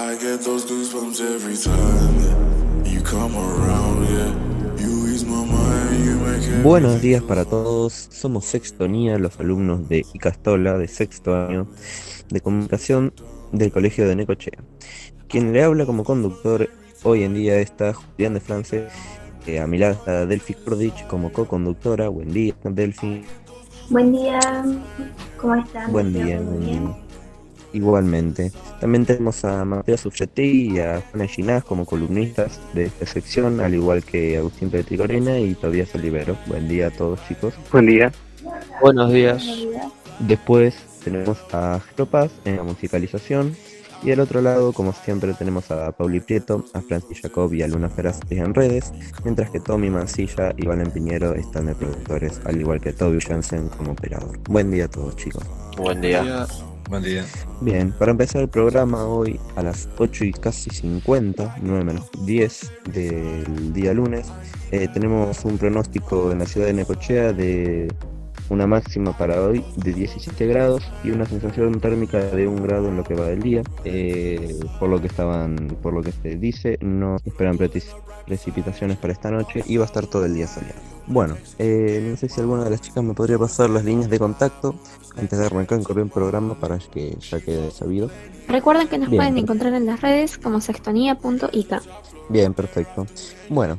I get those goosebumps every time you come around, yeah. You ease my mind, you make it. Buenos días para todos, somos Sextonía, los alumnos de Icastola, de sexto año de comunicación del Colegio de Necochea. Quien le habla como conductor hoy en día está Julián de France, eh, a mi lado está Delphi Kordich como co-conductora. Buen día, Delphi. Buen día, ¿cómo están? Buen día, buen bien. día. Igualmente. También tenemos a Mateo Sufreti y a Juana Ginás como columnistas de esta sección, al igual que Agustín Petricorena y Tobias Olivero. Buen día a todos, chicos. Buen día. Buenos días. Después tenemos a Jero Paz en la musicalización. Y al otro lado, como siempre, tenemos a Pauli Prieto, a Francis Jacob y a Luna Feraz en redes, mientras que Tommy Mancilla y Valen Piñero están de productores, al igual que Toby Jansen como operador. Buen día a todos, chicos. Buen día. Buen día. Bien, para empezar el programa hoy a las 8 y casi 50, 9 menos 10 del día lunes, eh, tenemos un pronóstico en la ciudad de Necochea de una máxima para hoy de 17 grados y una sensación térmica de 1 grado en lo que va del día. Eh, por lo que estaban, por lo que se dice, no esperan preci- precipitaciones para esta noche y va a estar todo el día soleado. Bueno, eh, no sé si alguna de las chicas me podría pasar las líneas de contacto antes de arrancar con el programa para que ya quede sabido. Recuerden que nos Bien. pueden encontrar en las redes como sextonía.ica. Bien, perfecto. Bueno,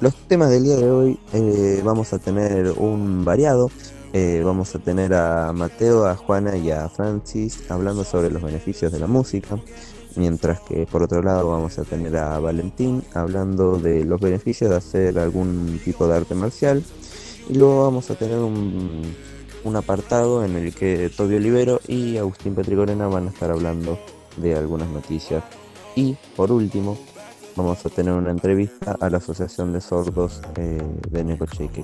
los temas del día de hoy eh, vamos a tener un variado. Eh, vamos a tener a Mateo, a Juana y a Francis hablando sobre los beneficios de la música. Mientras que por otro lado vamos a tener a Valentín hablando de los beneficios de hacer algún tipo de arte marcial. Y luego vamos a tener un, un apartado en el que Toby Olivero y Agustín Petrigorena van a estar hablando de algunas noticias. Y por último, vamos a tener una entrevista a la Asociación de Sordos eh, de Queca.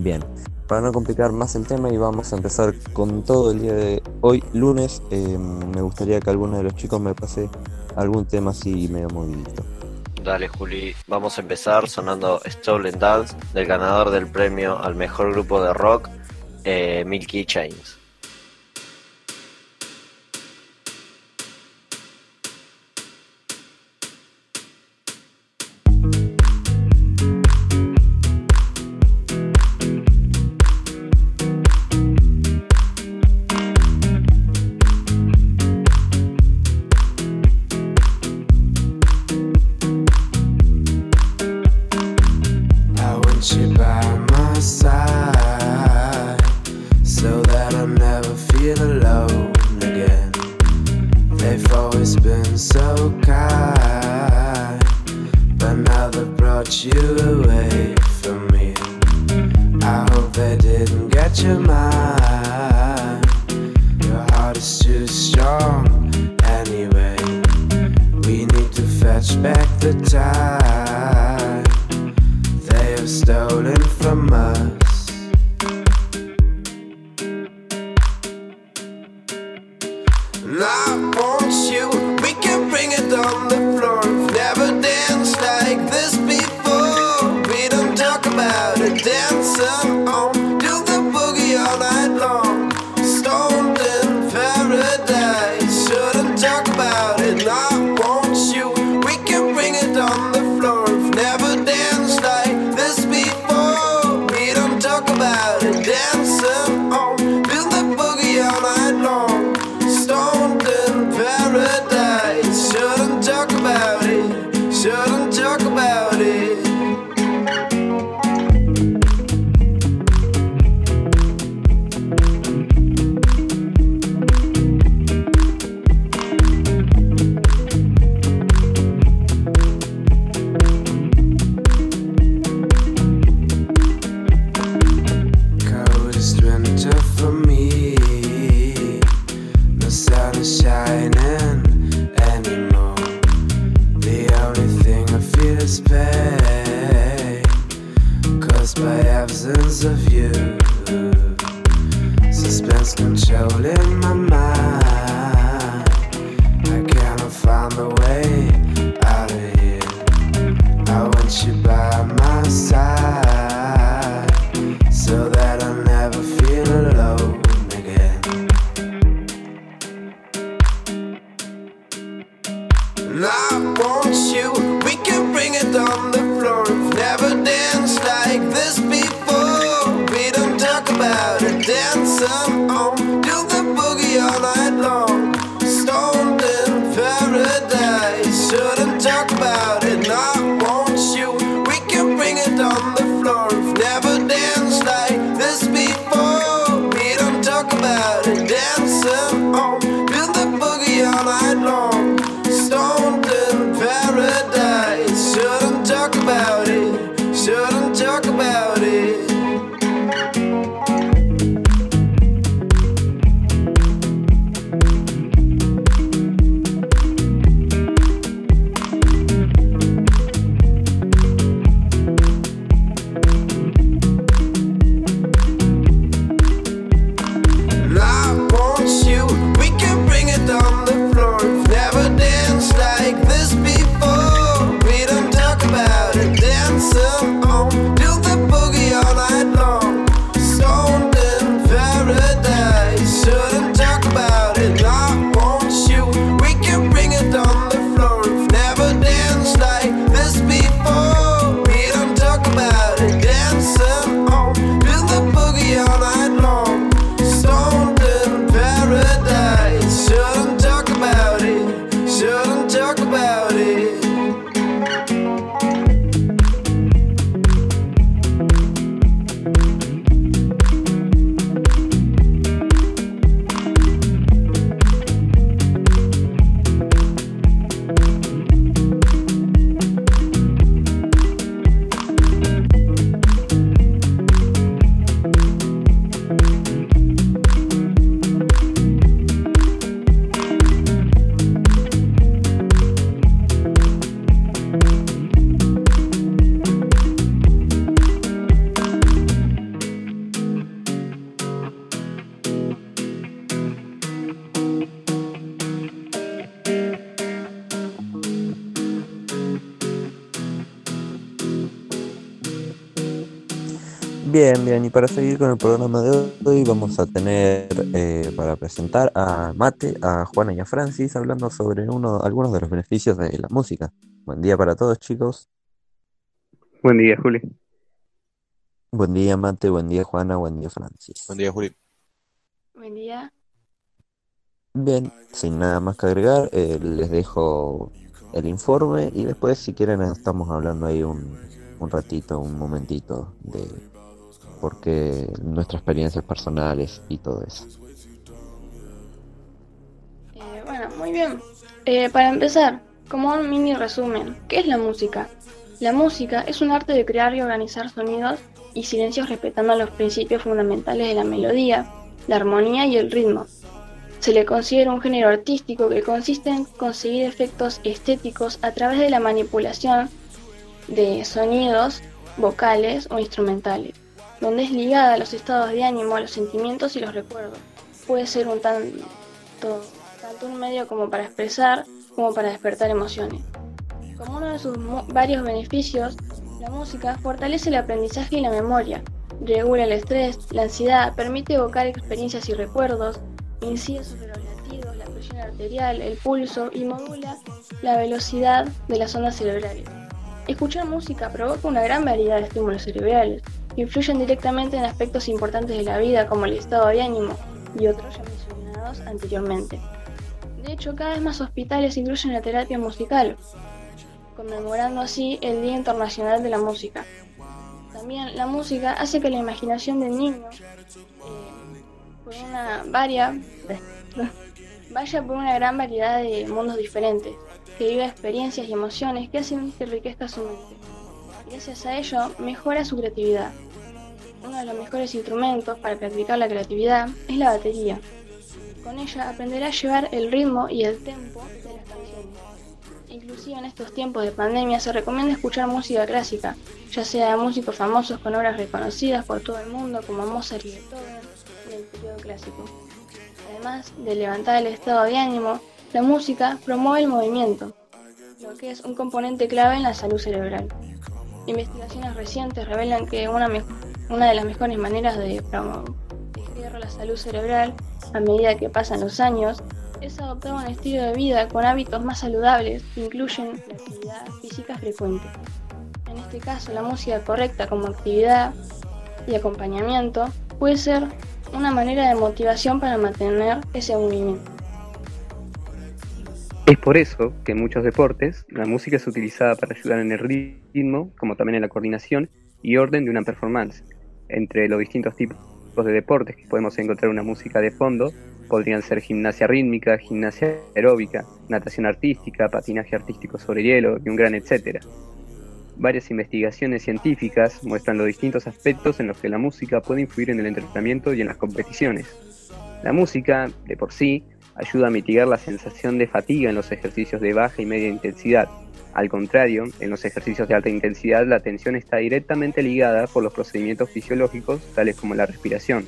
Bien, para no complicar más el tema y vamos a empezar con todo el día de hoy, lunes, eh, me gustaría que alguno de los chicos me pase algún tema así medio movidito. Dale, Juli. Vamos a empezar sonando Stolen Dance del ganador del premio al mejor grupo de rock, eh, Milky Chains. Time Bien, y para seguir con el programa de hoy vamos a tener eh, para presentar a Mate, a Juana y a Francis hablando sobre uno, algunos de los beneficios de la música. Buen día para todos, chicos. Buen día, Juli. Buen día, Mate, buen día, Juana, buen día, Francis. Buen día, Juli. Buen día. Bien, sin nada más que agregar, eh, les dejo el informe y después, si quieren, estamos hablando ahí un, un ratito, un momentito de porque nuestras experiencias personales y todo eso. Eh, bueno, muy bien. Eh, para empezar, como un mini resumen, ¿qué es la música? La música es un arte de crear y organizar sonidos y silencios respetando los principios fundamentales de la melodía, la armonía y el ritmo. Se le considera un género artístico que consiste en conseguir efectos estéticos a través de la manipulación de sonidos vocales o instrumentales, donde es ligada a los estados de ánimo, a los sentimientos y los recuerdos. Puede ser un tanto, tanto un medio como para expresar como para despertar emociones. Como uno de sus varios beneficios, la música fortalece el aprendizaje y la memoria, regula el estrés, la ansiedad, permite evocar experiencias y recuerdos, incide sobre los latidos, la presión arterial, el pulso y modula la velocidad de las ondas cerebrales. Escuchar música provoca una gran variedad de estímulos cerebrales, influyen directamente en aspectos importantes de la vida como el estado de ánimo y otros ya mencionados anteriormente. De hecho, cada vez más hospitales incluyen la terapia musical, conmemorando así el Día Internacional de la Música. También la música hace que la imaginación del niño eh, varia, vaya por una gran variedad de mundos diferentes, que viva experiencias y emociones que hacen que enriquezca su mente. Gracias a ello, mejora su creatividad. Uno de los mejores instrumentos para practicar la creatividad es la batería. Con ella aprenderá a llevar el ritmo y el tempo de las canciones. Inclusive en estos tiempos de pandemia se recomienda escuchar música clásica, ya sea de músicos famosos con obras reconocidas por todo el mundo como Mozart y Beethoven del periodo clásico. Además de levantar el estado de ánimo, la música promueve el movimiento, lo que es un componente clave en la salud cerebral. Investigaciones recientes revelan que una, de las mejores maneras de promover la salud cerebral a medida que pasan los años es adoptar un estilo de vida con hábitos más saludables que incluyen la actividad física frecuente. En este caso, la música correcta como actividad y acompañamiento puede ser una manera de motivación para mantener ese movimiento. Es por eso que en muchos deportes la música es utilizada para ayudar en el ritmo, como también en la coordinación y orden de una performance. Entre los distintos tipos de deportes que podemos encontrar una música de fondo, podrían ser gimnasia rítmica, gimnasia aeróbica, natación artística, patinaje artístico sobre hielo y un gran etcétera. Varias investigaciones científicas muestran los distintos aspectos en los que la música puede influir en el entrenamiento y en las competiciones. La música, de por sí, ayuda a mitigar la sensación de fatiga en los ejercicios de baja y media intensidad. Al contrario, en los ejercicios de alta intensidad la tensión está directamente ligada por los procedimientos fisiológicos tales como la respiración.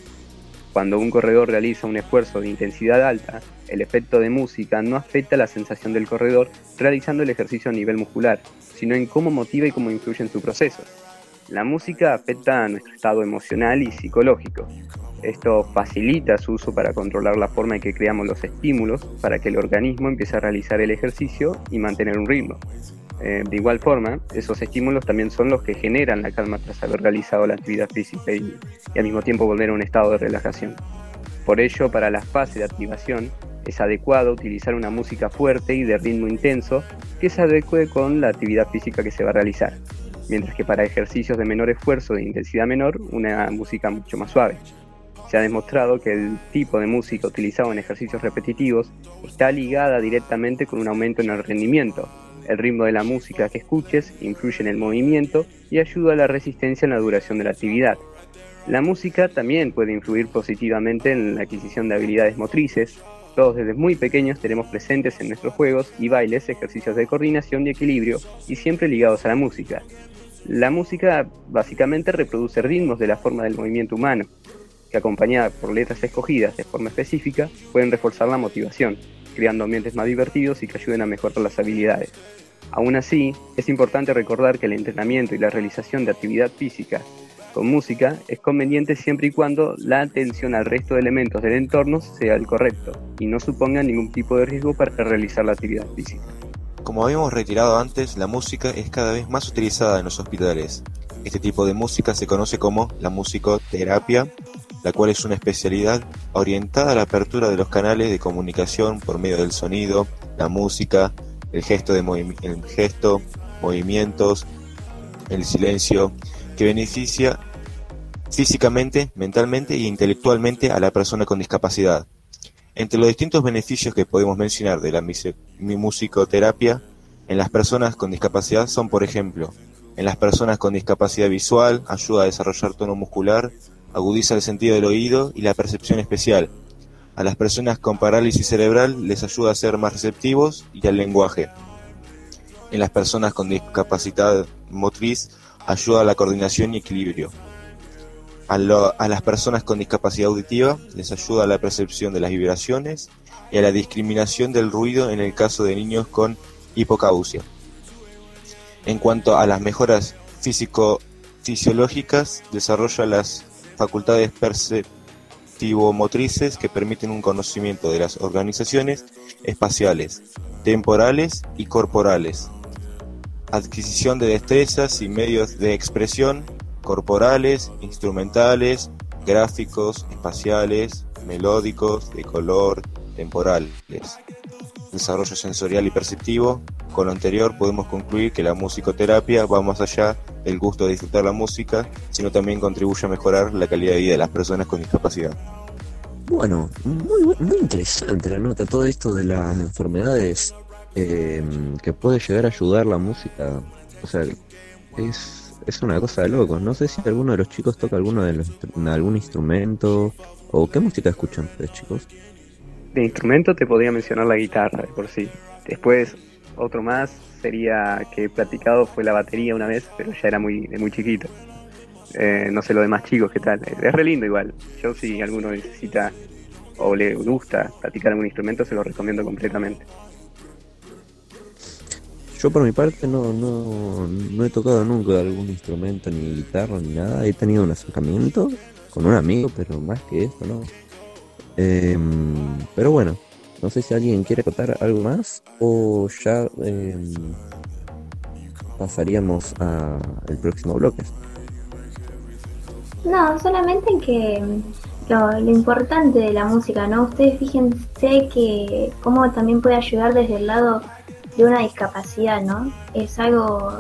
Cuando un corredor realiza un esfuerzo de intensidad alta, el efecto de música no afecta la sensación del corredor realizando el ejercicio a nivel muscular, sino en cómo motiva y cómo influye en su proceso. La música afecta a nuestro estado emocional y psicológico. Esto facilita su uso para controlar la forma en que creamos los estímulos para que el organismo empiece a realizar el ejercicio y mantener un ritmo. Eh, de igual forma, esos estímulos también son los que generan la calma tras haber realizado la actividad física y, al mismo tiempo volver a un estado de relajación. Por ello, para la fase de activación, es adecuado utilizar una música fuerte y de ritmo intenso que se adecue con la actividad física que se va a realizar, mientras que para ejercicios de menor esfuerzo de intensidad menor, una música mucho más suave. Se ha demostrado que el tipo de música utilizado en ejercicios repetitivos está ligada directamente con un aumento en el rendimiento. El ritmo de la música que escuches influye en el movimiento y ayuda a la resistencia en la duración de la actividad. La música también puede influir positivamente en la adquisición de habilidades motrices, todos desde muy pequeños tenemos presentes en nuestros juegos y bailes ejercicios de coordinación y equilibrio y siempre ligados a la música. La música básicamente reproduce ritmos de la forma del movimiento humano, que acompañada por letras escogidas de forma específica pueden reforzar la motivación, creando ambientes más divertidos y que ayuden a mejorar las habilidades. Aún así, es importante recordar que el entrenamiento y la realización de actividad física con música es conveniente siempre y cuando la atención al resto de elementos del entorno sea el correcto y no suponga ningún tipo de riesgo para realizar la actividad física. Como habíamos retirado antes, la música es cada vez más utilizada en los hospitales. Este tipo de música se conoce como la musicoterapia, la cual es una especialidad orientada a la apertura de los canales de comunicación por medio del sonido, la música, el gesto, de el gesto movimientos, el silencio, que beneficia físicamente, mentalmente e intelectualmente a la persona con discapacidad. Entre los distintos beneficios que podemos mencionar de la musicoterapia en las personas con discapacidad son, por ejemplo, en las personas con discapacidad visual ayuda a desarrollar tono muscular, agudiza el sentido del oído y la percepción especial. A las personas con parálisis cerebral les ayuda a ser más receptivos y al lenguaje. En las personas con discapacidad motriz ayuda a la coordinación y equilibrio. A, las personas con discapacidad auditiva les ayuda a la percepción de las vibraciones y a la discriminación del ruido en el caso de niños con hipocausia. En cuanto a las mejoras físico-fisiológicas, desarrolla las facultades perceptivo-motrices que permiten un conocimiento de las organizaciones espaciales, temporales y corporales, adquisición de destrezas y medios de expresión corporales, instrumentales, gráficos, espaciales, melódicos, de color, temporales. Desarrollo sensorial y perceptivo. Con lo anterior podemos concluir que la musicoterapia va más allá del gusto de disfrutar la música, sino también contribuye a mejorar la calidad de vida de las personas con discapacidad. Bueno, muy, muy interesante la nota, todo esto de las enfermedades eh, que puede llegar a ayudar la música. O sea, es, es una cosa de locos. No sé si alguno de los chicos toca alguno de los, algún instrumento o qué música escuchan ustedes, chicos. De instrumento te podría mencionar la guitarra de por sí. Después, otro más sería que he platicado fue la batería una vez, pero ya era muy, muy chiquito. Eh, no sé lo demás chicos qué tal. Es re lindo igual. Yo si alguno necesita o le gusta practicar algún instrumento, se lo recomiendo completamente. Yo por mi parte no, no, no he tocado nunca algún instrumento, ni guitarra, ni nada. He tenido un acercamiento con un amigo, pero más que eso, ¿no? Em, pero bueno, No sé si alguien quiere contar algo más o ya em, pasaríamos al próximo bloque. No, solamente que lo, importante de la música, ¿no? Ustedes fíjense que cómo también puede ayudar desde el lado de una discapacidad, ¿no? Es algo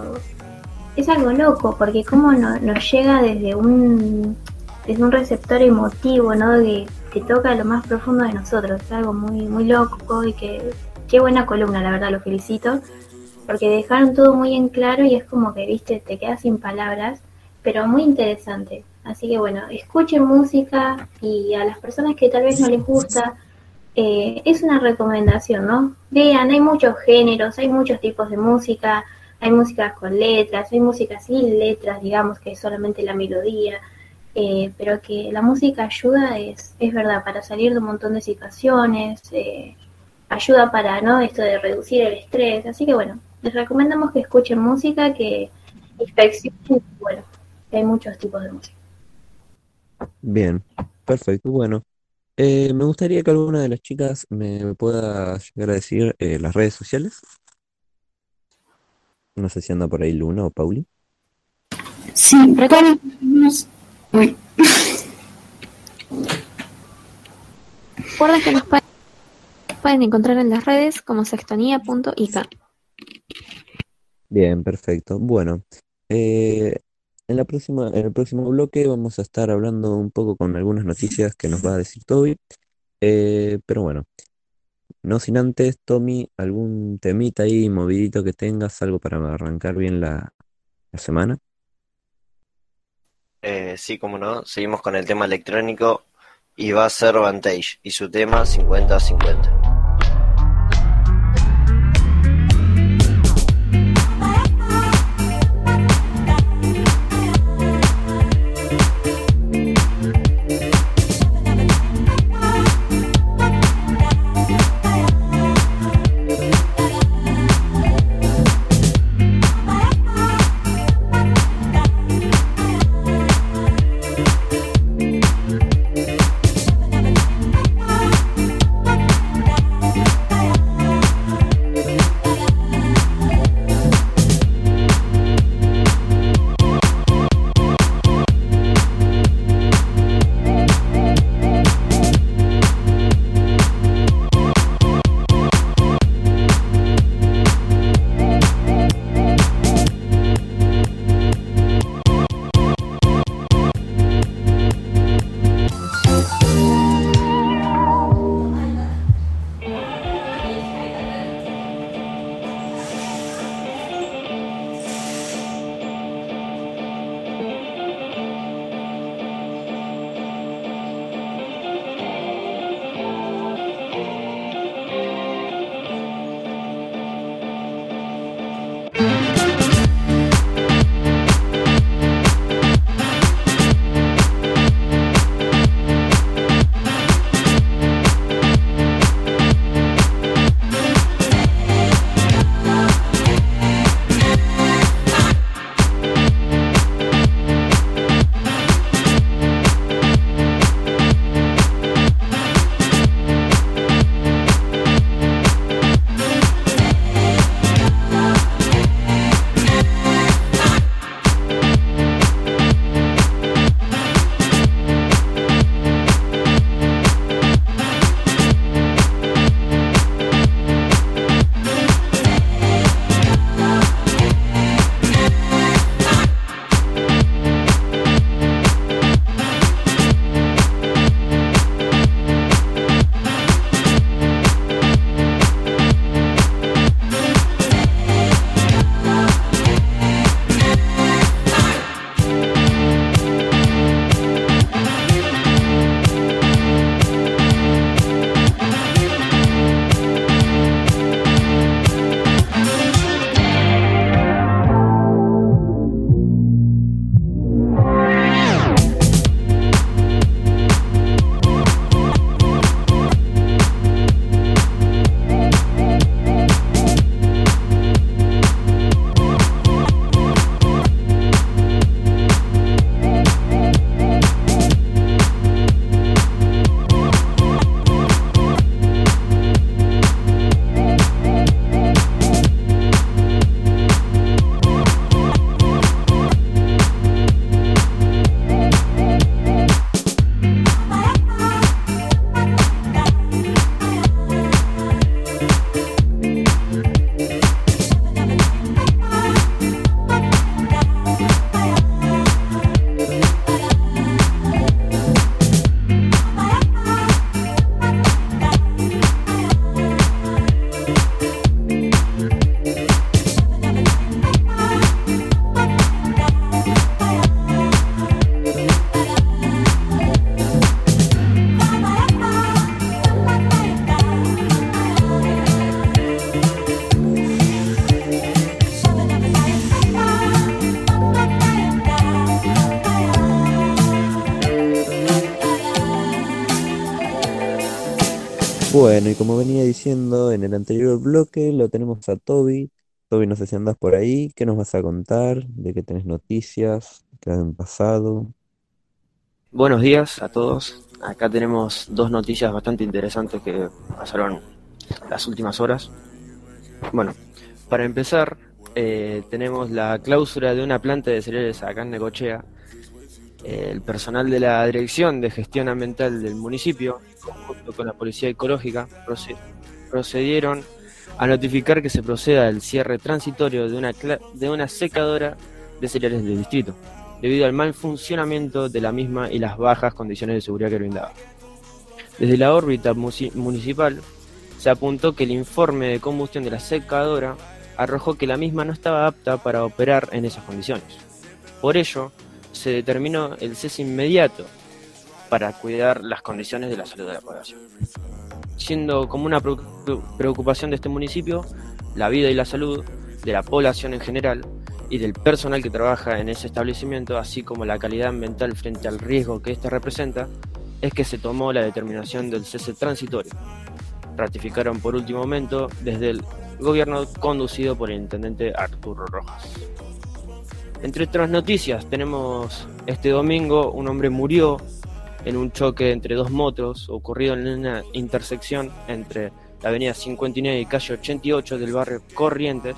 es algo loco porque cómo no, nos llega desde un desde un receptor emotivo, ¿no? Que, toca lo más profundo de nosotros. Algo muy muy loco y que qué buena columna, la verdad, lo felicito porque dejaron todo muy en claro y es como que, viste, te quedas sin palabras, pero muy interesante. Así que bueno, escuchen música y a las personas que tal vez no les gusta, eh, es una recomendación, ¿no? Vean, hay muchos géneros, hay muchos tipos de música, hay música con letras, hay música sin letras, digamos que es solamente la melodía, eh, pero que la música ayuda es, es verdad, para salir de un montón de situaciones, eh, ayuda para, ¿no? Esto de reducir el estrés, así que bueno, les recomendamos que escuchen música, que inspeccionen, bueno, hay muchos tipos de música. Bien, perfecto. Bueno, eh, me gustaría que alguna de las chicas me pueda llegar a decir eh, las redes sociales. No sé si anda por ahí Luna o Pauli. Sí, recuerden. Uy. Recuerden que nos pueden encontrar en las redes como sextonía.ica. Bien, perfecto. Bueno, eh, en la próxima, en el próximo bloque vamos a estar hablando un poco con algunas noticias que nos va a decir Toby. Eh, pero bueno, no sin antes, Tommy, algún temita ahí movidito que tengas, algo para arrancar bien la, la semana. Eh, sí, como no, seguimos con el tema electrónico y va a ser Vantage y su tema 50-50. Bueno, y como venía diciendo en el anterior bloque, lo tenemos a Toby. Toby, no sé si andas por ahí. ¿Qué nos vas a contar? ¿De qué tenés noticias? ¿Qué han pasado? Buenos días a todos. Acá tenemos dos noticias bastante interesantes que pasaron las últimas horas. Bueno, para empezar, eh, tenemos la clausura de una planta de cereales acá en Necochea. El personal de la Dirección de Gestión Ambiental del municipio, junto con la Policía Ecológica, proce- procedieron a notificar que se proceda al cierre transitorio de una, de una secadora de cereales del distrito, debido al mal funcionamiento de la misma y las bajas condiciones de seguridad que brindaba. Desde la órbita municipal se apuntó que el informe de combustión de la secadora arrojó que la misma no estaba apta para operar en esas condiciones. Por ello, se determinó el cese inmediato para cuidar las condiciones de la salud de la población. Siendo como una preo- preocupación de este municipio la vida y la salud de la población en general y del personal que trabaja en ese establecimiento, así como la calidad ambiental frente al riesgo que éste representa, es que se tomó la determinación del cese transitorio. Ratificaron por último momento desde el gobierno conducido por el intendente Arturo Rojas. Entre otras noticias, tenemos este domingo un hombre murió en un choque entre dos motos ocurrido en una intersección entre la avenida 59 y calle 88 del barrio Corrientes.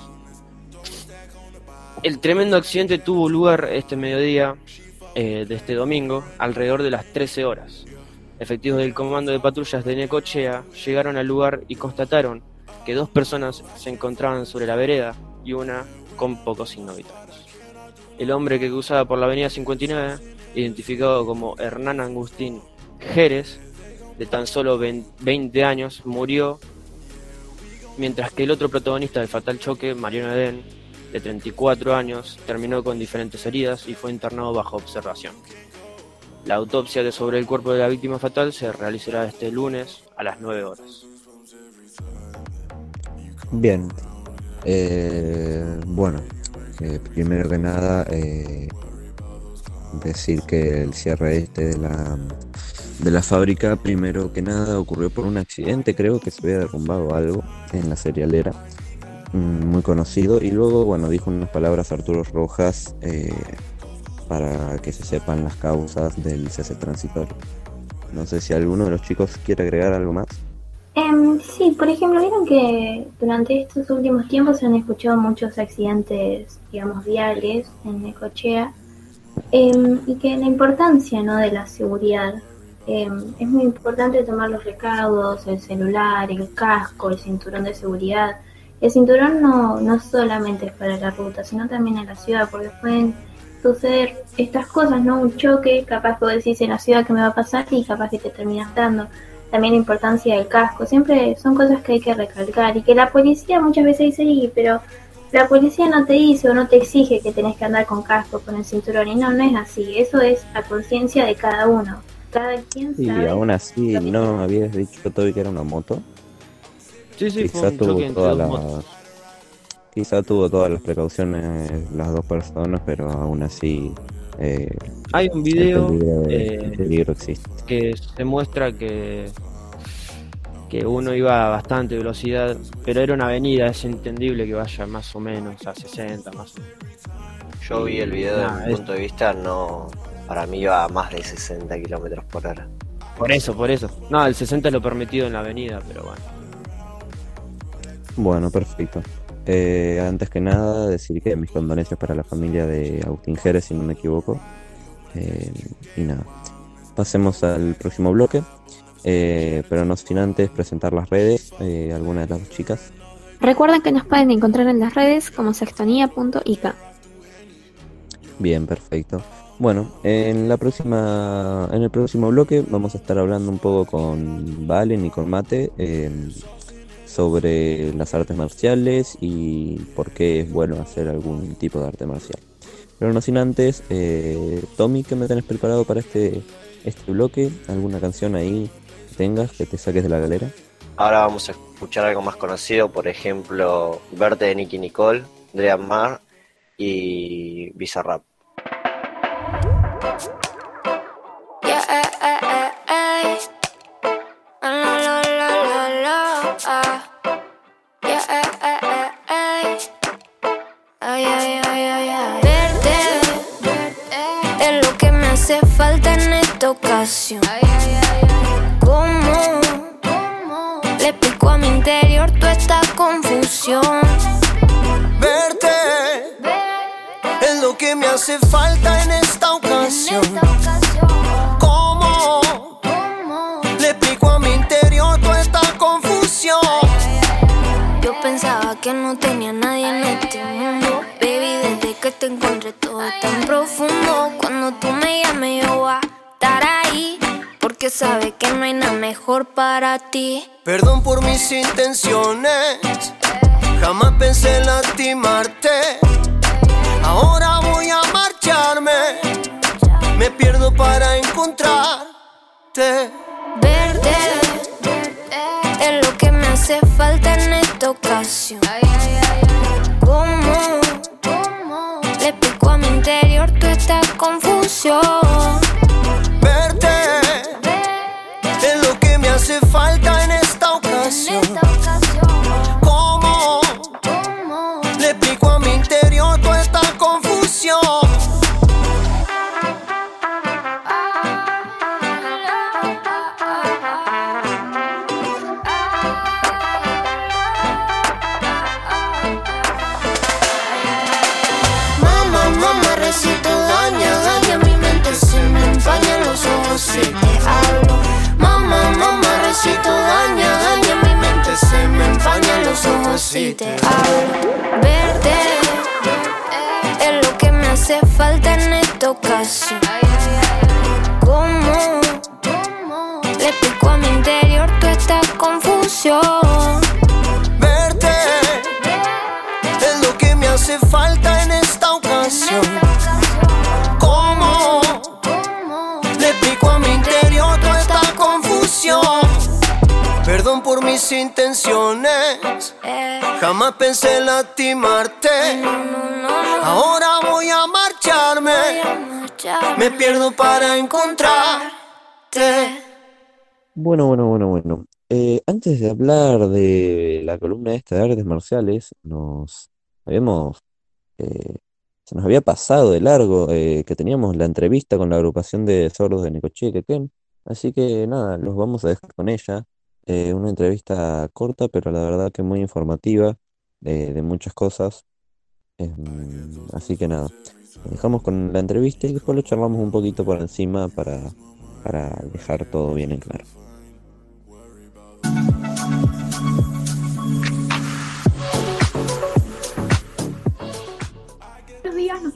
El tremendo accidente tuvo lugar este mediodía eh, de este domingo, alrededor de las 13 horas. Efectivos del Comando de Patrullas de Necochea llegaron al lugar y constataron que dos personas se encontraban sobre la vereda y una con pocos signos vitales. El hombre que cruzaba por la avenida 59, identificado como Hernán Agustín Jerez, de tan solo 20 años, murió, mientras que el otro protagonista del fatal choque, Mariano Edén, de 34 años, terminó con diferentes heridas y fue internado bajo observación. La autopsia de sobre el cuerpo de la víctima fatal se realizará este lunes a las 9 horas. Bien. Eh, bueno, eh, primero que nada, eh, decir que el cierre este de la, de la fábrica, primero que nada, ocurrió por un accidente, creo que se había derrumbado algo en la cerealera, mm, muy conocido, y luego, bueno, dijo unas palabras Arturo Rojas eh, para que se sepan las causas del cese transitorio. No sé si alguno de los chicos quiere agregar algo más. Em, sí, por ejemplo, vieron que durante estos últimos tiempos se han escuchado muchos accidentes, digamos, viales en Necochea em, y que la importancia ¿no? de la seguridad. em, es muy importante tomar los recaudos, el celular, el casco, el cinturón de seguridad. El cinturón no, no solamente es para la ruta, sino también en la ciudad, porque pueden suceder estas cosas, ¿no? Un choque, capaz que vos decís en la ciudad que me va a pasar y capaz que te terminas dando también la importancia del casco, siempre son cosas que hay que recalcar y que la policía muchas veces dice, "Y, pero la policía no te dice o no te exige que tenés que andar con casco, con el cinturón y no, no es así, eso es a conciencia de cada uno, cada quien Y sabe. aún así, ¿no habías dicho Toby que era una moto? Sí, sí, fue Quizá un tuvo todas las motos. quizá tuvo todas las precauciones las dos personas, pero aún así eh, Hay un video peligro, eh, el peligro existe. que se muestra que, que uno iba a bastante velocidad, pero era una avenida, es entendible que vaya más o menos a 60, más o menos. Yo vi el video Nah, desde mi es- punto de vista, no. Para mí iba a más de 60 kilómetros por hora. Por eso, por eso. No, el 60 es lo permitido en la avenida, pero bueno. Bueno, perfecto. Eh, antes que nada, decir que mis condolencias para la familia de Agustín Jerez, si no me equivoco. Eh, y nada, pasemos al próximo bloque, eh, pero no sin antes presentar las redes, algunas de las dos chicas. Recuerden que nos pueden encontrar en las redes como sextonía.ica. Bien, perfecto. Bueno, en la próxima, en el próximo bloque vamos a estar hablando un poco con Valen y con Mate sobre las artes marciales y por qué es bueno hacer algún tipo de arte marcial. Pero no sin antes, eh, Tommy, ¿qué me tenés preparado para este, este bloque? ¿Alguna canción ahí que tengas que te saques de la galera? Ahora vamos a escuchar algo más conocido, por ejemplo, Verte de Nicky Nicole, Dream Mar y Bizarrap. ¿Cómo le explico a mi interior toda esta confusión? Verte es lo que me hace falta en esta ocasión. ¿Cómo le explico a mi interior toda esta confusión? Yo pensaba que no tenía nadie en este mundo. Baby, desde que te encontré todo tan Sabes que no hay nada mejor para ti. Perdón por mis intenciones, jamás pensé lastimarte. Ahora voy a marcharme, me pierdo para encontrarte. Verte es lo que me hace falta en esta ocasión. ¿Cómo le explico a mi interior toda esta confusión? Empañan los ojos si te hablo. Verte es lo que me hace falta en esta ocasión. ¿Cómo le explico a mi interior toda esta confusión? Verte es lo que me hace falta en esta ocasión. ¿Cómo le explico a mi interior toda esta confusión? Perdón por mis intenciones, jamás pensé lastimarte. Ahora voy a marcharme, me pierdo para encontrarte. Bueno, bueno, bueno, bueno. Eh, antes de hablar de la columna esta de artes marciales, nos habíamos, eh, se nos había pasado de largo eh, que teníamos la entrevista con la agrupación de sordos de Necochea y Quequén. Así que nada, los vamos a dejar con ella. Eh, una entrevista corta, pero la verdad que muy informativa de, de muchas cosas. Em, así que nada, dejamos con la entrevista y después lo charlamos un poquito por encima para, para dejar todo bien en claro.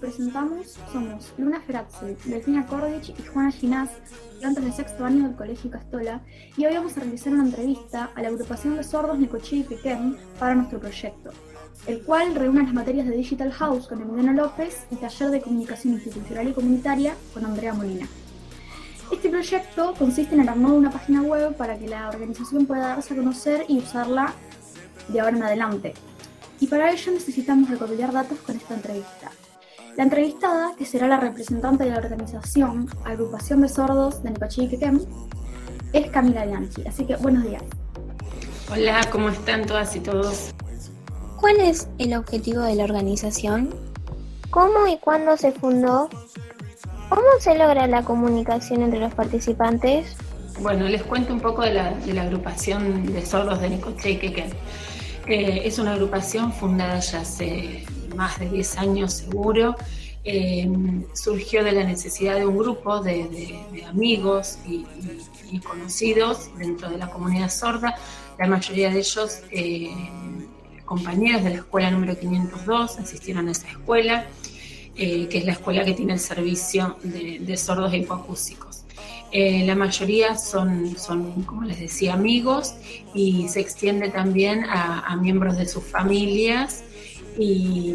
Presentamos. Somos Luna Ferazzi, Delfina Kordich y Juana Ginás, estudiantes de sexto año del Colegio Castola, y hoy vamos a realizar una entrevista a la agrupación de sordos Necochea y Pequén para nuestro proyecto, el cual reúne las materias de Digital House con Emiliano López y Taller de Comunicación Institucional y Comunitaria con Andrea Molina. Este proyecto consiste en el armado de una página web para que la organización pueda darse a conocer y usarla de ahora en adelante. Y para ello necesitamos recopilar datos con esta entrevista. La entrevistada, que será la representante de la organización Agrupación de Sordos de Necochea y Quequén, es Camila Bianchi. Así que buenos días. Hola, ¿cómo están todas y todos? ¿Cuál es el objetivo de la organización? ¿Cómo y cuándo se fundó? ¿Cómo se logra la comunicación entre los participantes? Bueno, les cuento un poco de la, de la agrupación de sordos de Necochea y Quequén. Eh, es una agrupación fundada ya hace más de 10 años seguro. Eh, surgió de la necesidad de un grupo de, de- de amigos y, y- conocidos dentro de la comunidad sorda, la mayoría de ellos eh, compañeros de la escuela número 502, asistieron a esa escuela, eh, que es la escuela que tiene el servicio de, de sordos e hipoacúsicos. Eh, la mayoría son, son, como les decía, amigos y se extiende también a, a miembros de sus familias y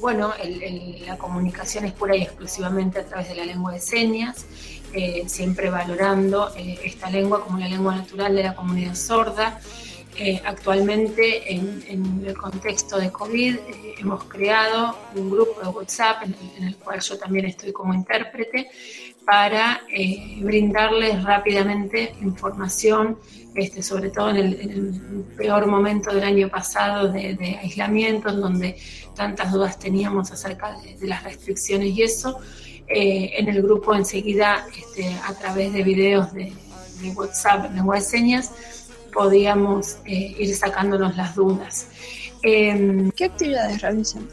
bueno, el- la comunicación es pura y exclusivamente a través de la lengua de señas, eh, siempre valorando eh, esta lengua como la lengua natural de la comunidad sorda. Eh, actualmente, en, el contexto de COVID, eh, hemos creado un grupo de WhatsApp en el cual yo también estoy como intérprete para eh, brindarles rápidamente información, este, sobre todo en el, peor momento del año pasado de, aislamiento, en donde tantas dudas teníamos acerca de, las restricciones y eso. Eh, en el grupo enseguida, este, a través de videos de, WhatsApp en lengua de señas, podíamos eh, ir sacándonos las dudas. Em, ¿Qué actividades realizan?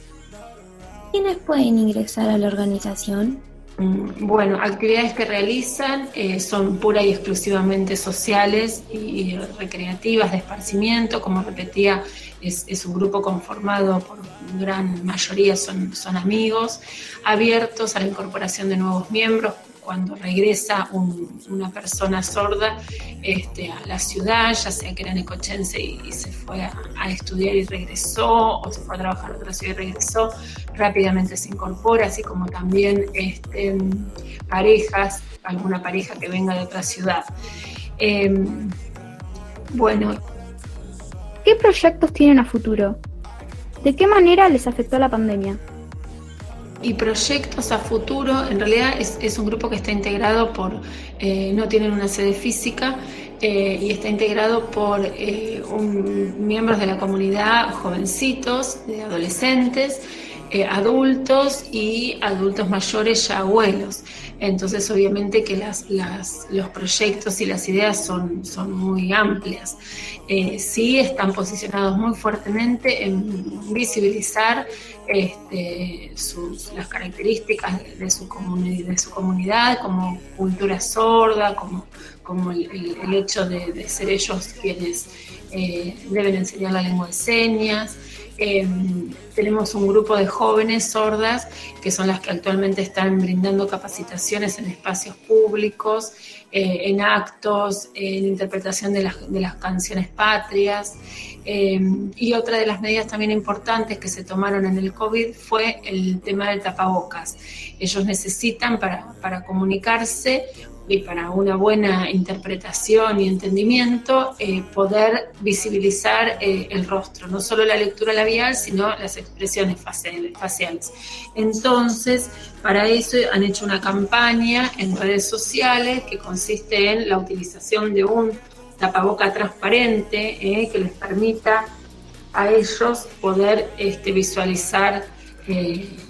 ¿Quiénes pueden ingresar a la organización? Mm, bueno, actividades que realizan eh, son pura y exclusivamente sociales y recreativas de esparcimiento. Como repetía, es, un grupo conformado por gran mayoría son, son amigos, abiertos a la incorporación de nuevos miembros, cuando regresa una persona sorda este, a la ciudad, ya sea que era necochense y, se fue a, estudiar y regresó, o se fue a trabajar a otra ciudad y regresó, rápidamente se incorpora, así como también este, parejas, alguna pareja que venga de otra ciudad. Em, bueno. ¿Qué proyectos tienen a futuro? ¿De qué manera les afectó la pandemia? Y proyectos a futuro, en realidad es, un grupo que está integrado por, eh, no tienen una sede física eh, y está integrado por eh, miembros de la comunidad jovencitos, de adolescentes, adultos y adultos mayores ya abuelos. Entonces, obviamente que las, los proyectos y las ideas son, son muy amplias. sí están posicionados muy fuertemente en visibilizar este, las características de su, comunidad como cultura sorda, como, el, hecho de, ser ellos quienes eh, deben enseñar la lengua de señas. Em, tenemos un grupo de jóvenes sordas que son las que actualmente están brindando capacitaciones en espacios públicos, eh, en actos, en interpretación de las canciones patrias. Em, y otra de las medidas también importantes que se tomaron en el COVID fue el tema del tapabocas. Ellos necesitan para, para comunicarse y para una buena interpretación y entendimiento, eh, poder visibilizar eh, el rostro, no solo la lectura labial, sino las expresiones faciales. Entonces, para eso han hecho una campaña en redes sociales que consiste en la utilización de un tapaboca transparente eh, que les permita a ellos poder este, visualizar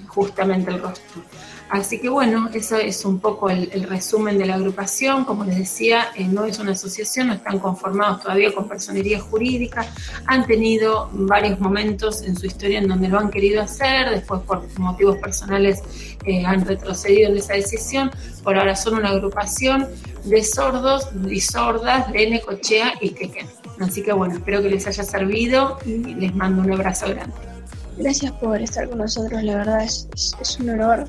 justamente el rostro. Así que bueno, eso es un poco el, resumen de la agrupación. Como les decía, eh, no es una asociación, no están conformados todavía con personería jurídica. Han tenido varios momentos en su historia en donde lo han querido hacer, después por motivos personales eh, han retrocedido en esa decisión. Por ahora son una agrupación de sordos y sordas de Necochea y Quequén. Así que bueno, espero que les haya servido y les mando un abrazo grande. Gracias por estar con nosotros, la verdad es, es un honor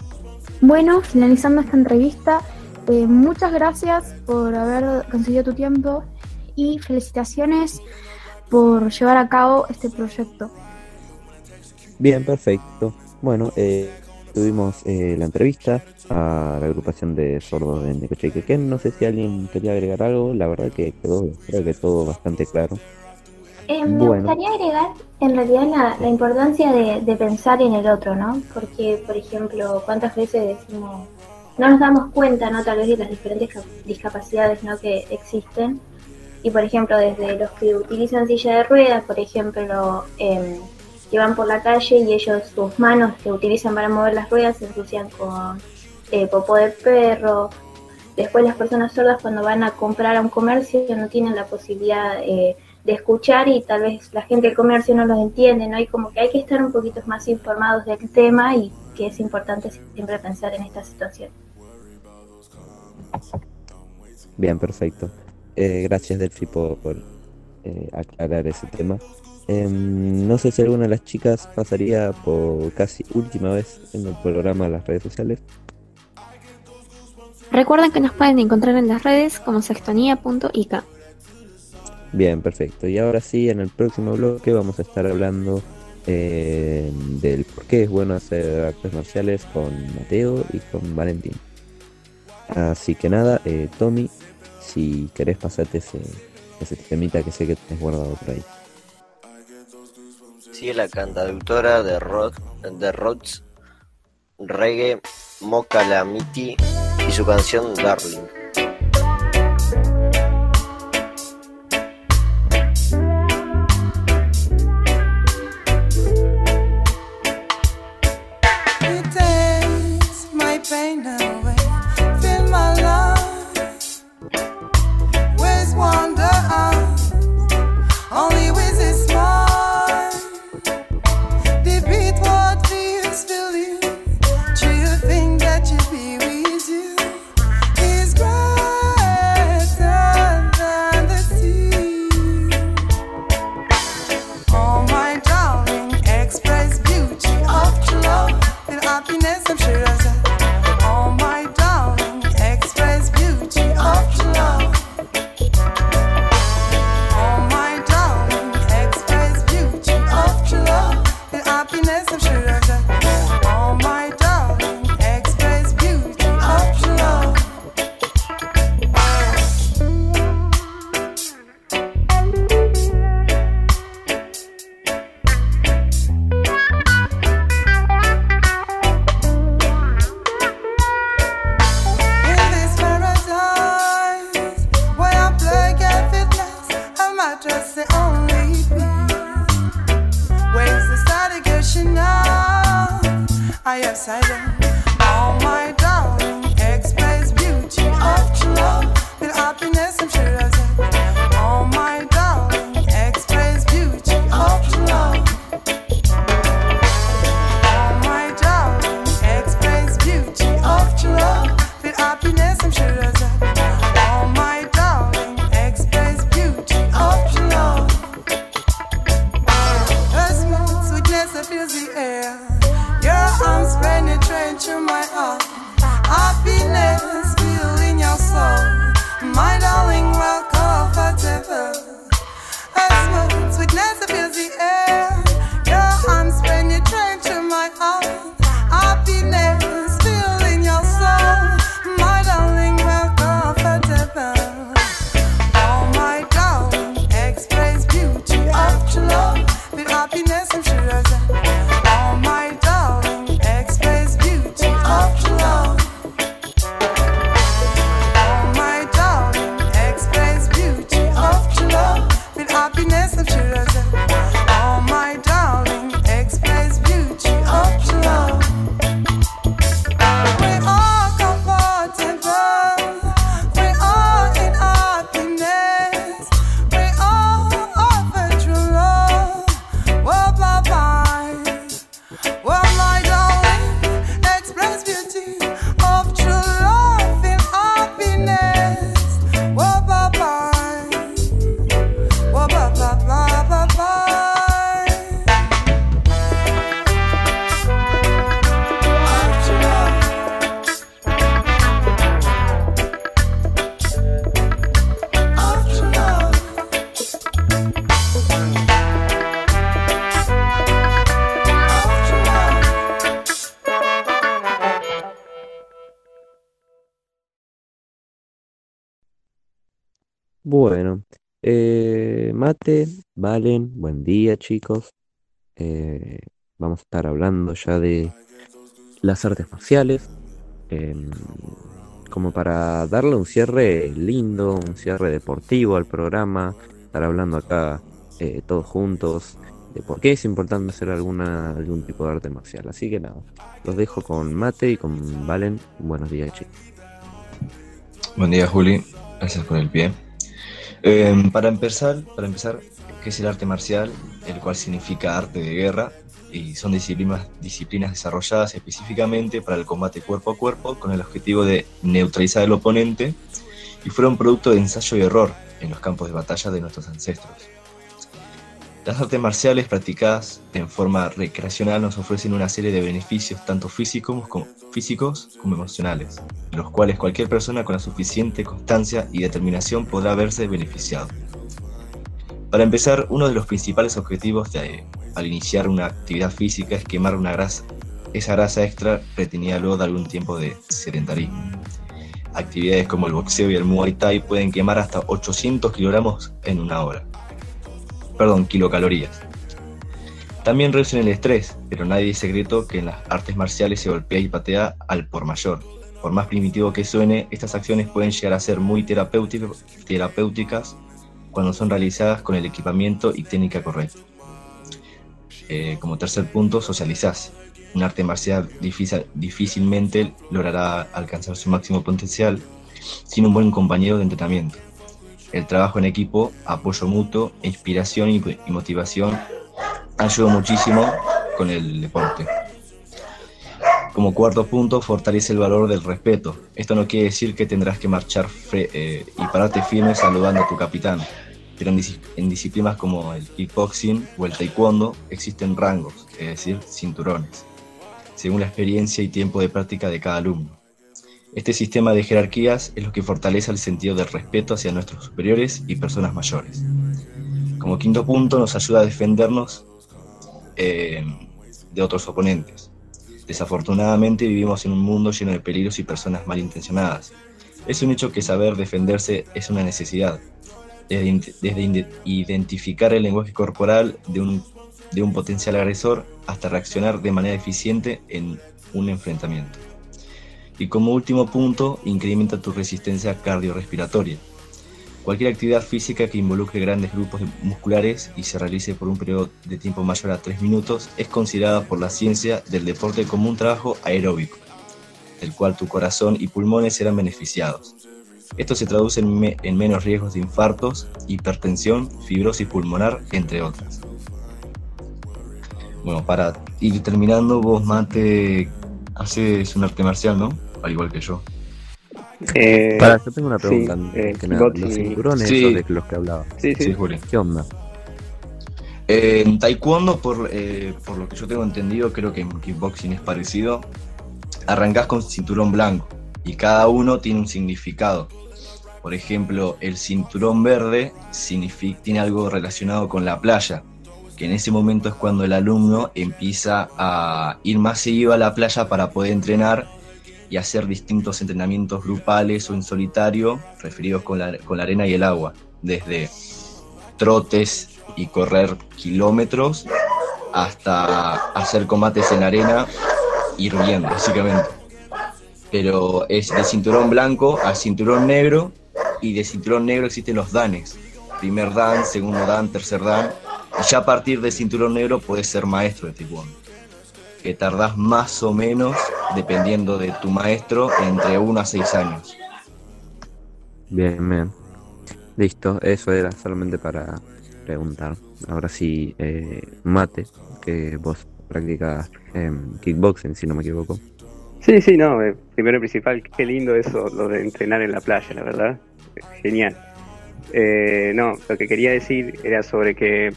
bueno, finalizando esta entrevista, eh, muchas gracias por haber conseguido tu tiempo y felicitaciones por llevar a cabo este proyecto. Bien, perfecto. Bueno, eh, tuvimos eh, la entrevista a la agrupación de sordos de Necoche No sé si alguien quería agregar algo. La verdad que quedó, creo que todo bastante claro. Eh, me gustaría agregar en realidad la, importancia de, pensar en el otro, ¿no? Porque, por ejemplo, cuántas veces decimos, no nos damos cuenta, ¿no? Tal vez de las diferentes discapacidades, ¿no? Que existen. Y, por ejemplo, desde los que utilizan silla de ruedas, por ejemplo, eh, que van por la calle y ellos sus manos que utilizan para mover las ruedas se ensucian con eh, popó de perro. Después las personas sordas cuando van a comprar a un comercio no tienen la posibilidad eh, de escuchar y tal vez la gente del comercio no los entiende, ¿no? Y como que hay que estar un poquito más informados del tema y que es importante siempre pensar en esta situación. Bien, perfecto. Eh, gracias Delphi por, eh, aclarar ese tema. Em, no sé si alguna de las chicas pasaría por casi última vez en el programa de las redes sociales. Recuerden que nos pueden encontrar en las redes como sextonía.ica. Bien, perfecto. Y ahora sí, en el próximo bloque vamos a estar hablando eh, del por qué es bueno hacer artes marciales con Mateo y con Valentín. Así que nada, eh, Tommy, si querés pasarte ese, ese temita que sé que tenés guardado por ahí. Sigue la cantautora de rock, de rocks, reggae, Mocalamiti y su canción Darling. Bueno, eh, Mate, Valen, buen día chicos. Eh, vamos a estar hablando ya de las artes marciales, em, como para darle un cierre lindo, un cierre deportivo al programa, estar hablando acá eh, todos juntos de por qué es importante hacer alguna, algún tipo de arte marcial. Así que nada, los dejo con Mate y con Valen. Buenos días chicos. Buen día, Juli. Gracias por el pie. Eh, para empezar, para empezar, ¿qué es el arte marcial? El cual significa arte de guerra y son disciplinas, disciplinas desarrolladas específicamente para el combate cuerpo a cuerpo con el objetivo de neutralizar al oponente y fueron producto de ensayo y error en los campos de batalla de nuestros ancestros. Las artes marciales practicadas en forma recreacional nos ofrecen una serie de beneficios tanto físicos como, físicos como emocionales, los cuales cualquier persona con la suficiente constancia y determinación podrá verse beneficiado. Para empezar, uno de los principales objetivos de, al iniciar una actividad física es quemar una grasa, esa grasa extra retenida luego de algún tiempo de sedentarismo. Actividades como el boxeo y el muay thai pueden quemar hasta 800 kilogramos en una hora perdón, kilocalorías. También reducen el estrés, pero nadie es secreto que en las artes marciales se golpea y patea al por mayor, por más primitivo que suene, estas acciones pueden llegar a ser muy terapéutica- terapéuticas cuando son realizadas con el equipamiento y técnica correcta. Eh, como tercer punto, socializás. Un arte marcial difícil- difícilmente logrará alcanzar su máximo potencial sin un buen compañero de entrenamiento. El trabajo en equipo, apoyo mutuo, inspiración y, y motivación ayuda muchísimo con el deporte. Como cuarto punto, fortalece el valor del respeto. Esto no quiere decir que tendrás que marchar eh, y pararte firme saludando a tu capitán, pero en disciplinas como el kickboxing o el taekwondo existen rangos, es decir, cinturones, según la experiencia y tiempo de práctica de cada alumno. Este sistema de jerarquías es lo que fortalece el sentido del respeto hacia nuestros superiores y personas mayores. Como quinto punto, nos ayuda a defendernos eh, de otros oponentes. Desafortunadamente vivimos en un mundo lleno de peligros y personas malintencionadas. Es un hecho que saber defenderse es una necesidad, desde, identificar el lenguaje corporal de un potencial agresor hasta reaccionar de manera eficiente en un enfrentamiento. Y como último punto, incrementa tu resistencia cardiorrespiratoria. Cualquier actividad física que involucre grandes grupos musculares y se realice por un periodo de tiempo mayor a 3 minutos es considerada por la ciencia del deporte como un trabajo aeróbico, del cual tu corazón y pulmones serán beneficiados. Esto se traduce en, me- en menos riesgos de infartos, hipertensión, fibrosis pulmonar, entre otras. Bueno, para ir terminando, vos, Mate, haces un arte marcial, ¿no? Al igual que yo. Eh, Para, yo tengo una sí, pregunta. eh, que nada, kickboxing los cinturones Sí. de los que hablaba. Sí, sí. Sí. ¿Qué onda? Eh, en taekwondo, por, eh, por lo que yo tengo entendido, creo que en kickboxing es parecido. Arrancás con cinturón blanco y cada uno tiene un significado. Por ejemplo, el cinturón verde tiene algo relacionado con la playa, que en ese momento es cuando el alumno empieza a ir más seguido a la playa para poder entrenar y hacer distintos entrenamientos grupales o en solitario, referidos con la, con la arena y el agua, desde trotes y correr kilómetros hasta hacer combates en arena hirviendo, básicamente. Pero es de cinturón blanco a cinturón negro y de cinturón negro existen los danes. Primer dan, segundo dan, tercer dan. Y ya a partir de cinturón negro puedes ser maestro de taekwondo. Que tardás más o menos, dependiendo de tu maestro, entre 1 a 6 años. Bien, bien. Listo, eso era solamente para preguntar. Ahora sí, eh, Mate, que vos practicas em, kickboxing, si no me equivoco. Sí, sí, no, eh, primero y principal, qué lindo eso, lo de entrenar en la playa, la verdad. Genial. Eh, no, lo que quería decir era sobre que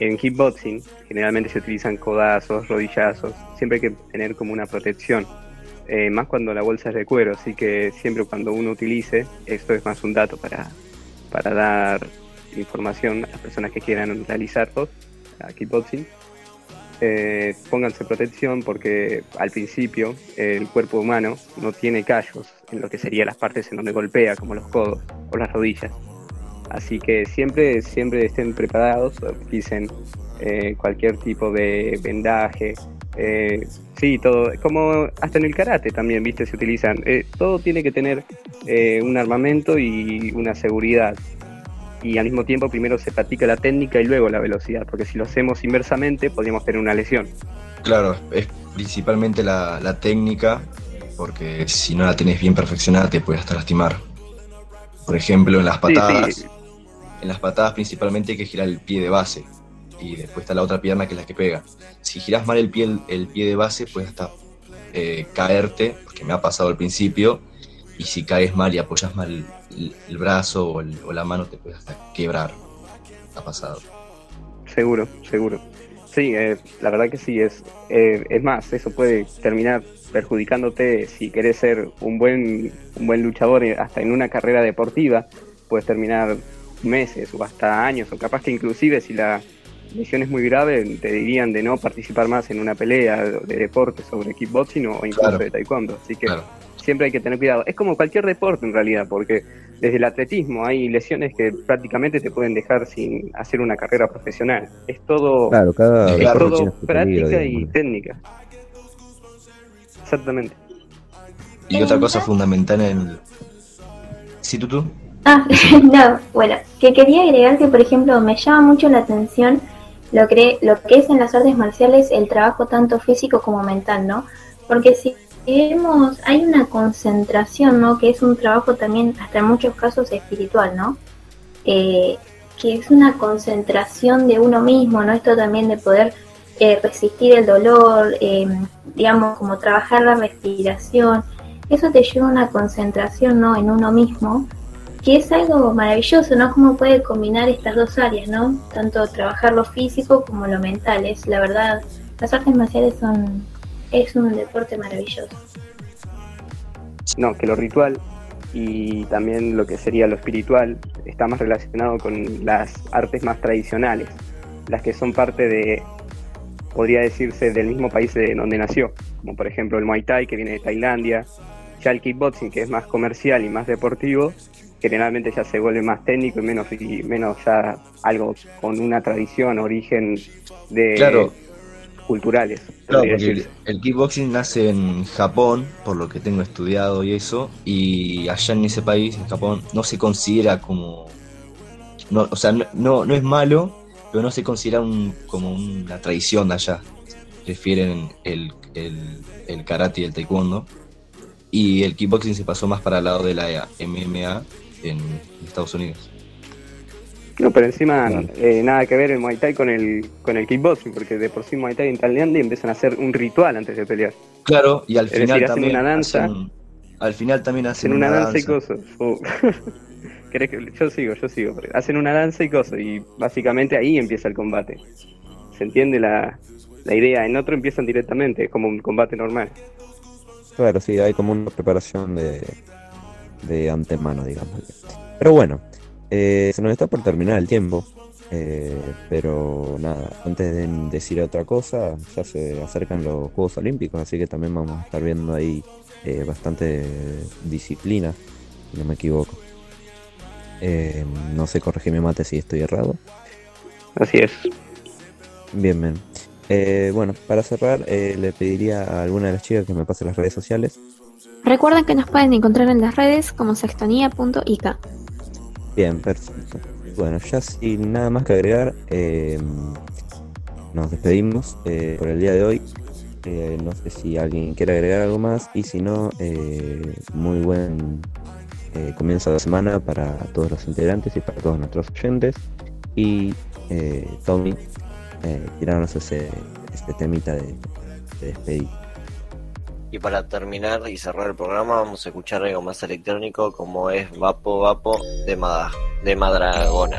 en kickboxing generalmente se utilizan codazos, rodillazos, siempre hay que tener como una protección, eh, más cuando la bolsa es de cuero, así que siempre cuando uno utilice, esto es más un dato para, para dar información a las personas que quieran realizarlo, a kickboxing, eh, pónganse protección porque al principio el cuerpo humano no tiene callos en lo que serían las partes en donde golpea, como los codos o las rodillas. Así que siempre, siempre estén preparados, utilicen eh, cualquier tipo de vendaje. eh, sí, todo, como hasta en el karate también, viste, se utilizan. eh, todo tiene que tener eh, un armamento y una seguridad. Y al mismo tiempo primero se practica la técnica y luego la velocidad, porque si lo hacemos inversamente podríamos tener una lesión. Claro, es principalmente la, la técnica, porque si no la tenés bien perfeccionada te puede hasta lastimar. Por ejemplo, en las Sí, patadas, sí. En las patadas principalmente hay que girar el pie de base y después está la otra pierna que es la que pega. Si girás mal el pie, el pie de base, puedes hasta eh, caerte, porque me ha pasado al principio, y si caes mal y apoyas mal el, el brazo o, el- o la mano, te puedes hasta quebrar. Ha pasado. Seguro, seguro. Sí, eh, la verdad que sí, es, eh, es más, eso puede terminar perjudicándote si querés ser un buen, un buen luchador eh, hasta en una carrera deportiva, puedes terminar meses o hasta años, o capaz que inclusive si la lesión es muy grave, te dirían de no participar más en una pelea de deporte sobre kickboxing o incluso Claro. de taekwondo. Así que siempre hay que tener cuidado. Es como cualquier deporte en realidad, porque desde el atletismo hay lesiones que prácticamente te pueden dejar sin hacer una carrera profesional. Es todo, Claro, cada es todo práctica peligro, y técnica. Exactamente. Y otra cosa fundamental en el... ¿Sí, tú, tú? Ah, no, bueno, que quería agregar que, por ejemplo, me llama mucho la atención lo que, lo que es en las artes marciales el trabajo tanto físico como mental, ¿no? Porque si vemos, hay una concentración, ¿no? Que es un trabajo también, hasta en muchos casos, espiritual, ¿no? Eh, que es una concentración de uno mismo, ¿no? Esto también de poder eh, resistir el dolor, eh, digamos, como trabajar la respiración, eso te lleva a una concentración, ¿no? En uno mismo, que es algo maravilloso, ¿no? Cómo puede combinar estas dos áreas, ¿no? Tanto trabajar lo físico como lo mental. Es la verdad, las artes marciales son es un deporte maravilloso. No, que lo ritual y también lo que sería lo espiritual está más relacionado con las artes más tradicionales, las que son parte de, podría decirse, del mismo país de donde nació, como por ejemplo el Muay Thai que viene de Tailandia, ya el kickboxing que es más comercial y más deportivo, generalmente ya se vuelve más técnico y menos, y menos ya algo con una tradición, origen de Claro. culturales. Claro, porque el, kickboxing nace en Japón, por lo que tengo estudiado y eso, y allá en ese país, en Japón, no se considera como... No, o sea, no, no, no es malo, pero no se considera un, como una tradición de allá. Prefieren el, el, el karate y el taekwondo. Y el kickboxing se pasó más para el lado de la MMA en Estados Unidos. No, pero encima eh, nada que ver el Muay Thai con el, con el kickboxing, porque de por sí Muay Thai en Tailandia empiezan a hacer un ritual antes de pelear. Claro, y al Es final decir, hacen también una danza. hacen- al final también hacen Hacen una danza y cosas. Oh. ¿Querés que- Yo sigo, yo sigo. Hacen una danza y cosas, y básicamente ahí empieza el combate. ¿Se entiende la, la idea? En otro empiezan directamente, es como un combate normal. Claro, sí, hay como una preparación de, de antemano, digamos. Pero bueno, eh, se nos está por terminar el tiempo. eh, pero nada, antes de decir otra cosa, ya se acercan los Juegos Olímpicos, así que también vamos a estar viendo ahí eh, bastante disciplina, si no me equivoco. Eh, no sé, corregime mate si estoy errado. Así es. Bien, bien. Eh, bueno, para cerrar, eh, le pediría a alguna de las chicas que me pase las redes sociales. Recuerden que nos pueden encontrar en las redes como sextonía.ik. Bien, perfecto. Bueno, ya sin nada más que agregar, eh, nos despedimos por el día de hoy. No sé si alguien quiere agregar algo más y si no, muy buen comienzo de semana para todos los integrantes y para todos nuestros oyentes. Y eh, Tommy, eh, tirarnos ese, este temita de, de despedir. Y para terminar y cerrar el programa vamos a escuchar algo más electrónico como es Vapo Vapo de, de Madragona.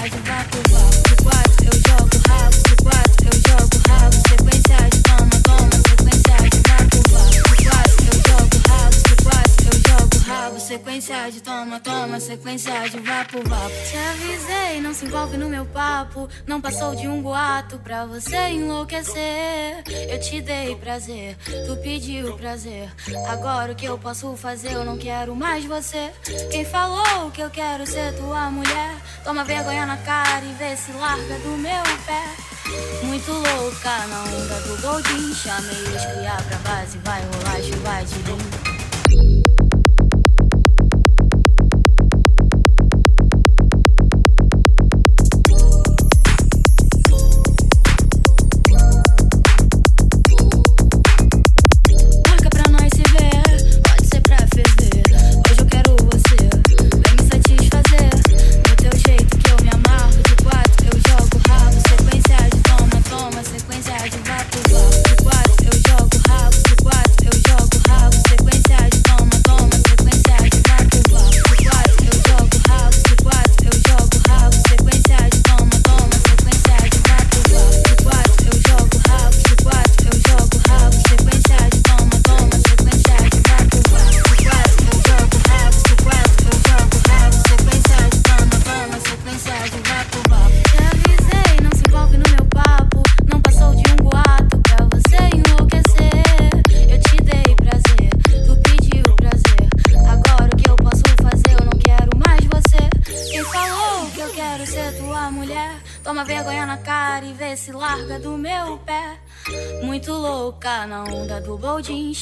sequência de vapo, Sequência de toma, toma, sequência de vapo, vapo. Te avisei, não se envolve no meu papo. Não passou de um boato pra você enlouquecer. Eu te dei prazer, tu pediu prazer. Agora o que eu posso fazer? Eu não quero mais você. Quem falou que eu quero ser tua mulher? Toma vergonha na cara e vê se larga do meu pé. Muito louca na onda do Goldin. Chamei os criar pra base, vai rolar chuva de lim.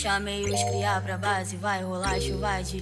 Chamei os criar pra base, vai rolar chuva de.